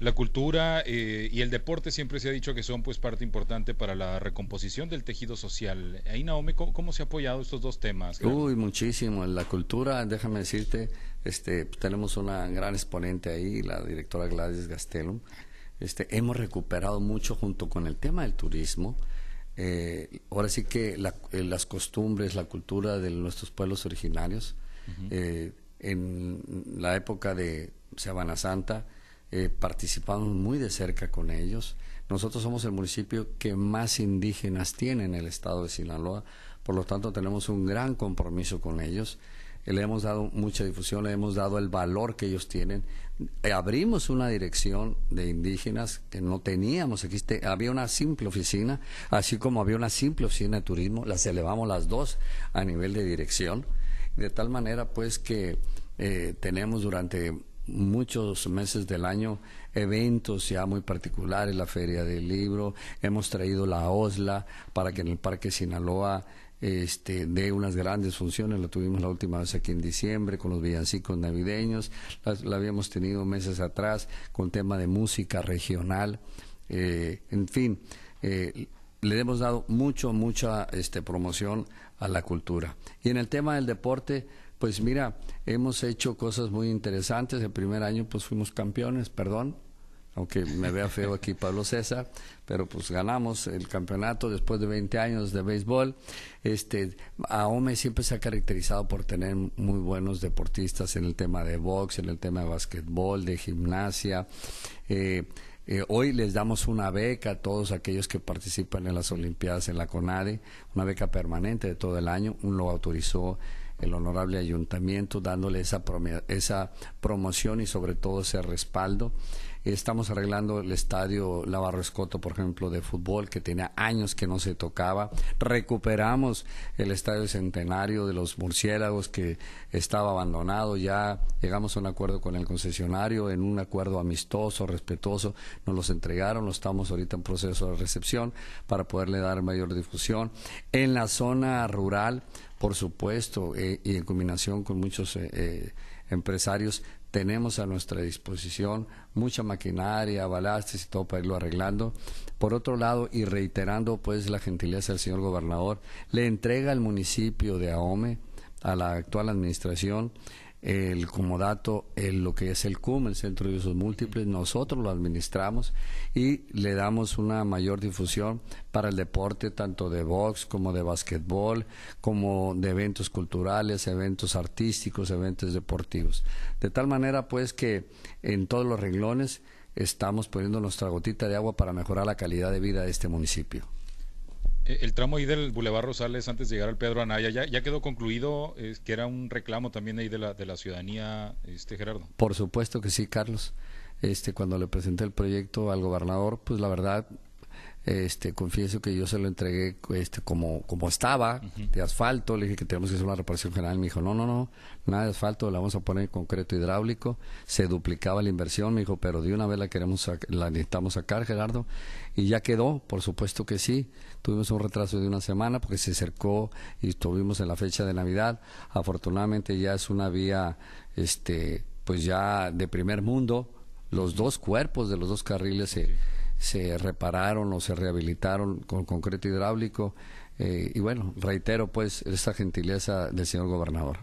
la cultura eh, y el deporte siempre se ha dicho que son pues parte importante para la recomposición del tejido social. Ahí Naomi, ¿cómo, se ha apoyado estos dos temas? Uy, muchísimo. La cultura, déjame decirte, este, tenemos una gran exponente ahí, la directora Gladys Gastelum. Este, hemos recuperado mucho junto con el tema del turismo. Eh, ahora sí que eh, las costumbres, la cultura de nuestros pueblos originarios, en la época de Semana Santa, eh, participamos muy de cerca con ellos. Nosotros somos el municipio que más indígenas tiene en el estado de Sinaloa, por lo tanto tenemos un gran compromiso con ellos. Eh, le hemos dado mucha difusión, le hemos dado el valor que ellos tienen. Eh, abrimos una dirección de indígenas que no teníamos. Aquí había una simple oficina, así como había una simple oficina de turismo, las elevamos las dos a nivel de dirección, de tal manera pues que tenemos durante muchos meses del año eventos ya muy particulares, la Feria del Libro, hemos traído la OSLA para que en el Parque Sinaloa este, dé unas grandes funciones, la tuvimos la última vez aquí en diciembre con los villancicos navideños, la, habíamos tenido meses atrás con tema de música regional, eh, en fin, eh, le hemos dado mucho, mucha este, promoción a la cultura. Y en el tema del deporte, pues mira, hemos hecho cosas muy interesantes. El primer año pues fuimos campeones, perdón, aunque me vea feo aquí Pablo César, pero pues ganamos el campeonato después de 20 años de béisbol. Este, AOME siempre se ha caracterizado por tener muy buenos deportistas en el tema de box, en el tema de básquetbol, de gimnasia. Eh, eh, hoy les damos una beca a todos aquellos que participan en las Olimpiadas en la CONADE, una beca permanente de todo el año, un lo autorizó el honorable ayuntamiento dándole esa, esa promoción y sobre todo ese respaldo. Estamos arreglando el estadio Lavarro Escoto, por ejemplo, de fútbol, que tenía años que no se tocaba. Recuperamos el estadio centenario de los murciélagos, que estaba abandonado. Ya llegamos a un acuerdo con el concesionario, en un acuerdo amistoso, respetuoso. Nos los entregaron, lo estamos ahorita en proceso de recepción para poderle dar mayor difusión. En la zona rural, por supuesto, eh, y en combinación con muchos eh, eh, empresarios, tenemos a nuestra disposición mucha maquinaria, balastes y todo para irlo arreglando. Por otro lado, y reiterando pues la gentileza del señor gobernador, le entrega al municipio de Ahome, a la actual administración, el comodato, el, lo que es el CUM, el Centro de Usos Múltiples, nosotros lo administramos y le damos una mayor difusión para el deporte, tanto de box como de basquetbol, como de eventos culturales, eventos artísticos, eventos deportivos. De tal manera, pues, que en todos los renglones estamos poniendo nuestra gotita de agua para mejorar la calidad de vida de este municipio. Eh, el tramo ahí del Boulevard Rosales antes de llegar al Pedro Anaya, ¿ya, quedó concluido? que era un reclamo también ahí de la, de la ciudadanía, este Gerardo. Por supuesto que sí, Carlos. Este, cuando le presenté el proyecto al gobernador, pues la verdad este, confieso que yo se lo entregué este, como, como estaba, de asfalto, le dije que tenemos que hacer una reparación general, me dijo, no, no, no, nada de asfalto, la vamos a poner en concreto hidráulico, se duplicaba la inversión, me dijo, pero de una vez la queremos, la necesitamos sacar, Gerardo, y ya quedó, por supuesto que sí, tuvimos un retraso de una semana porque se acercó y estuvimos en la fecha de Navidad, afortunadamente ya es una vía, este, pues ya de primer mundo, los dos cuerpos de los dos carriles se se repararon o se rehabilitaron con concreto hidráulico. Eh, y bueno, reitero pues esta gentileza del señor gobernador.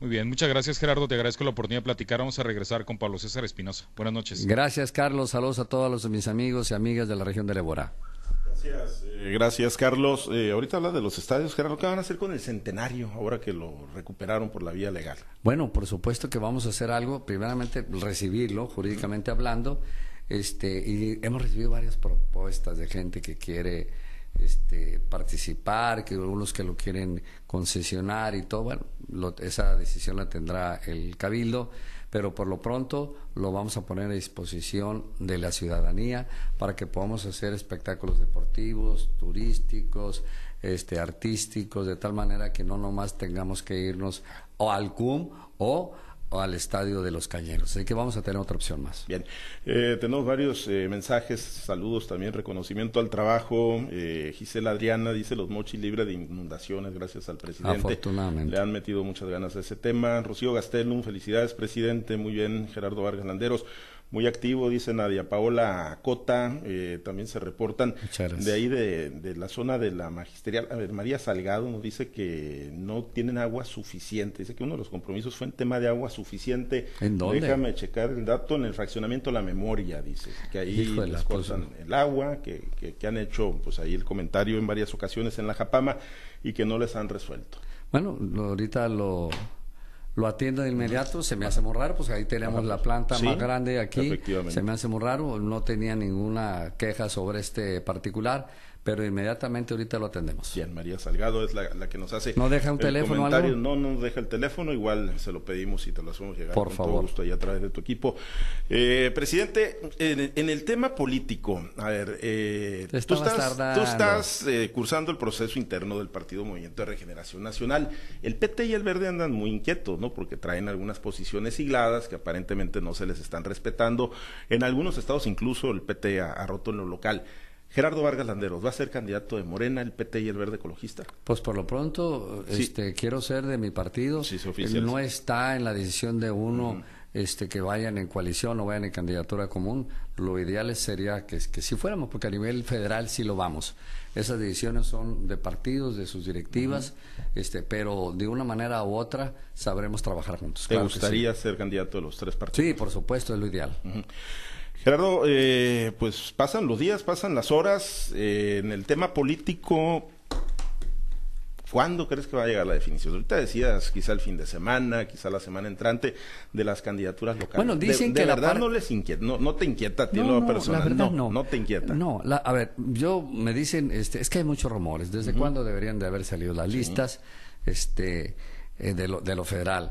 Muy bien, muchas gracias Gerardo, te agradezco la oportunidad de platicar. Vamos a regresar con Pablo César Espinosa. Buenas noches. Gracias Carlos, saludos a todos los, mis amigos y amigas de la región de Lebora. Gracias, eh, gracias Carlos. Eh, ahorita habla de los estadios, Gerardo, ¿qué van a hacer con el centenario ahora que lo recuperaron por la vía legal? Bueno, por supuesto que vamos a hacer algo, primeramente recibirlo jurídicamente hablando este, y hemos recibido varias propuestas de gente que quiere este, participar, que algunos que lo quieren concesionar y todo. Bueno, esa decisión la tendrá el Cabildo, pero por lo pronto lo vamos a poner a disposición de la ciudadanía para que podamos hacer espectáculos deportivos, turísticos, este, artísticos, de tal manera que no nomás tengamos que irnos o al CUM o al estadio de los Cañeros. Así que vamos a tener otra opción más. Bien, eh, tenemos varios eh, mensajes, saludos también, reconocimiento al trabajo. Eh, Gisela Adriana dice los mochis libre de inundaciones, gracias al presidente. Afortunadamente. Le han metido muchas ganas a ese tema. Rocío Gastelum, felicidades, presidente. Muy bien, Gerardo Vargas Landeros muy activo, dice Nadia Paola Cota, eh, también se reportan de ahí de, la zona de la magisterial. A ver, María Salgado nos dice que no tienen agua suficiente. Dice que uno de los compromisos fue en tema de agua suficiente. ¿En dónde? Déjame checar el dato en el fraccionamiento La Memoria, dice, que ahí les cortan el agua, que, que, que han hecho pues ahí el comentario en varias ocasiones en la Japama y que no les han resuelto. Bueno, ahorita lo lo atiendo de inmediato, se me hace muy raro, pues ahí tenemos la planta más grande aquí, se me hace muy raro, no tenía ninguna queja sobre este particular pero inmediatamente ahorita lo atendemos. Bien, María Salgado es la, que nos hace. ¿No deja un teléfono algo? No nos deja el teléfono, igual se lo pedimos y te lo hacemos llegar Por favor. gusto ahí a través de tu equipo. Eh, presidente, en, el tema político, a ver, eh, tú estás, tú estás eh, cursando el proceso interno del Partido Movimiento de Regeneración Nacional. El PT y el Verde andan muy inquietos, ¿no? Porque traen algunas posiciones sigladas que aparentemente no se les están respetando. En algunos estados incluso el PT ha roto en lo local. Gerardo Vargas Landeros, ¿va a ser candidato de Morena, el PT y el Verde Ecologista? Pues por lo pronto, este, quiero ser de mi partido. Sí, no está en la decisión de uno este, que vayan en coalición o vayan en candidatura común. Lo ideal sería que, que si fuéramos, porque a nivel federal sí lo vamos. Esas decisiones son de partidos, de sus directivas, este, pero de una manera u otra sabremos trabajar juntos. ¿Te gustaría ser candidato de los tres partidos? Sí, por supuesto, es lo ideal. Gerardo, eh, pues pasan los días, pasan las horas. Eh, en el tema político, ¿cuándo crees que va a llegar la definición? Ahorita decías quizá el fin de semana, quizá la semana entrante de las candidaturas locales. Bueno, dicen de, que la verdad par- no les inquieta, no, no te inquieta a ti No, lo no, personal. la verdad no, no. no te inquieta. No, la- a ver, yo me dicen, este, es que hay muchos rumores. ¿Desde cuándo deberían de haber salido las listas este, eh, de, lo, de lo federal?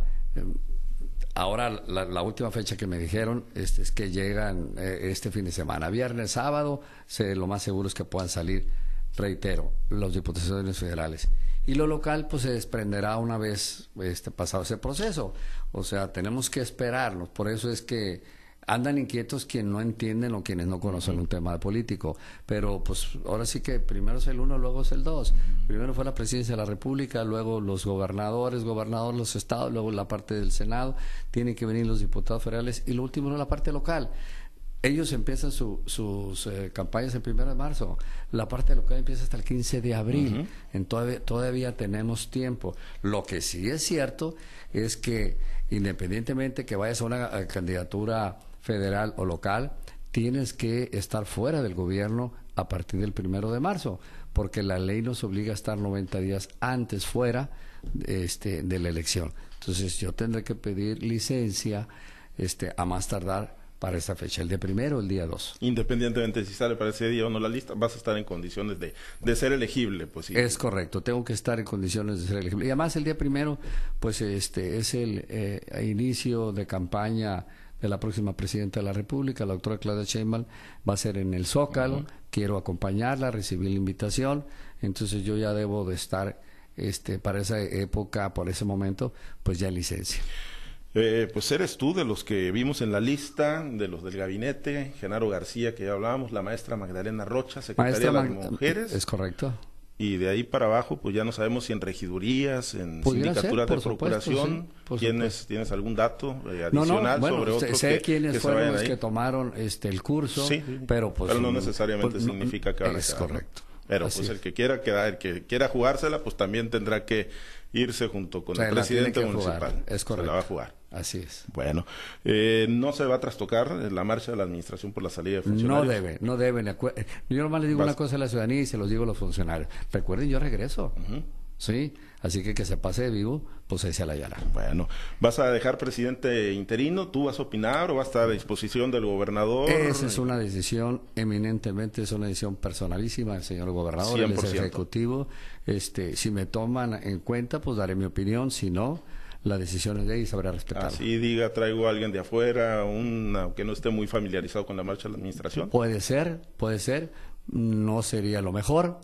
Ahora, la, última fecha que me dijeron este, es que llegan eh, este fin de semana. Viernes, sábado, se- lo más seguro es que puedan salir, reitero, los diputaciones federales. Y lo local, pues se desprenderá una vez este, pasado ese proceso. O sea, tenemos que esperarnos. Por eso es que andan inquietos quienes no entienden o quienes no conocen un tema político. Pero pues ahora sí que primero es el uno, luego es el dos. Primero fue la presidencia de la República, luego los gobernadores, gobernadores los estados, luego la parte del Senado, tienen que venir los diputados federales y lo último es la parte local. Ellos empiezan su- sus eh, campañas el primero de marzo. La parte local empieza hasta el 15 de abril. En todavía, todavía tenemos tiempo. Lo que sí es cierto es que independientemente que vayas a una eh, candidatura federal o local, tienes que estar fuera del gobierno a partir del primero de marzo, porque la ley nos obliga a estar 90 días antes fuera este, de la elección. Entonces yo tendré que pedir licencia este, a más tardar para esa fecha, el día primero o el día dos. Independientemente de si sale para ese día o no la lista, vas a estar en condiciones de, de ser elegible. Pues sí. Es correcto, tengo que estar en condiciones de ser elegible. Y además el día primero, pues este es el eh, inicio de campaña de la próxima presidenta de la República, la doctora Claudia Sheinbaum, va a ser en el Zócalo, quiero acompañarla, recibir la invitación, entonces yo ya debo de estar este para esa época, por ese momento, pues ya en licencia. Eh, pues eres tú de los que vimos en la lista, de los del gabinete, Genaro García, que ya hablábamos, la maestra Magdalena Rocha, secretaria de las Mag- mujeres. Es correcto. Y de ahí para abajo, pues ya no sabemos si en regidurías, en sindicaturas de supuesto, procuración. sí, ¿Tienes, ¿Tienes algún dato eh, adicional no, bueno, sobre otros sé que, quiénes que se fueron los ahí? que tomaron este el curso, Sí, sí. pero pues Pero no necesariamente pues, no- significa que van es correcto. Pero Así pues es. el que quiera quedar, el que quiera jugársela, pues también tendrá que irse junto con Se el presidente jugar, municipal. es Se correcto. la va a jugar. Así es. Bueno, eh, no se va a trastocar la marcha de la administración por la salida de No funcionarios. debe, no deben. Acu- Yo nomás le digo Vas- una cosa a la ciudadanía y se los digo a los funcionarios. Recuerden, yo regreso. Sí, así que que se pase de vivo, pues ahí se la hallará. Bueno, ¿vas a dejar presidente interino? ¿Tú vas a opinar o va a estar a disposición del gobernador? Esa es una decisión eminentemente, es una decisión personalísima del señor gobernador, 100%. ejecutivo. Este, si me toman en cuenta, pues daré mi opinión. Si no, la decisión es de él y sabrá respetarla. Así diga, traigo a alguien de afuera, una, que no esté muy familiarizado con la marcha de la administración. Puede ser, puede ser. No sería lo mejor,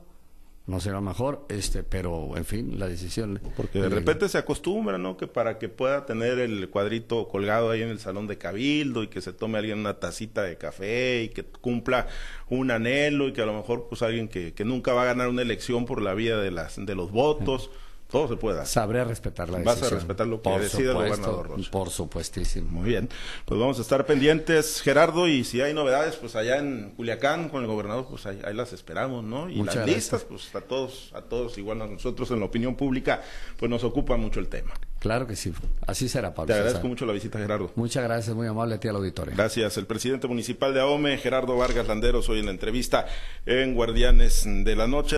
no lo mejor, este, pero en fin, la decisión. Porque de repente se acostumbra, ¿no? Que para que pueda tener el cuadrito colgado ahí en el salón de cabildo y que se tome alguien una tacita de café y que cumpla un anhelo y que a lo mejor pues alguien que, que nunca va a ganar una elección por la vía de las de los votos, todo se puede hacer. Sabré respetar la Vas a decisión. respetar lo que Por decida el gobernador Rocha. Por supuestísimo. Muy bien, pues vamos a estar pendientes, Gerardo, y si hay novedades, pues allá en Culiacán con el gobernador, pues ahí, ahí las esperamos, ¿no? Y Muchas las gracias. listas, pues a todos, a todos, igual a nosotros en la opinión pública, pues nos ocupa mucho el tema. Claro que sí. Así será, Pablo. Te agradezco César. mucho la visita, Gerardo. Muchas gracias, muy amable a ti al auditorio. Gracias. El presidente municipal de Ahome, Gerardo Vargas Landeros, hoy en la entrevista en Guardianes de la Noche.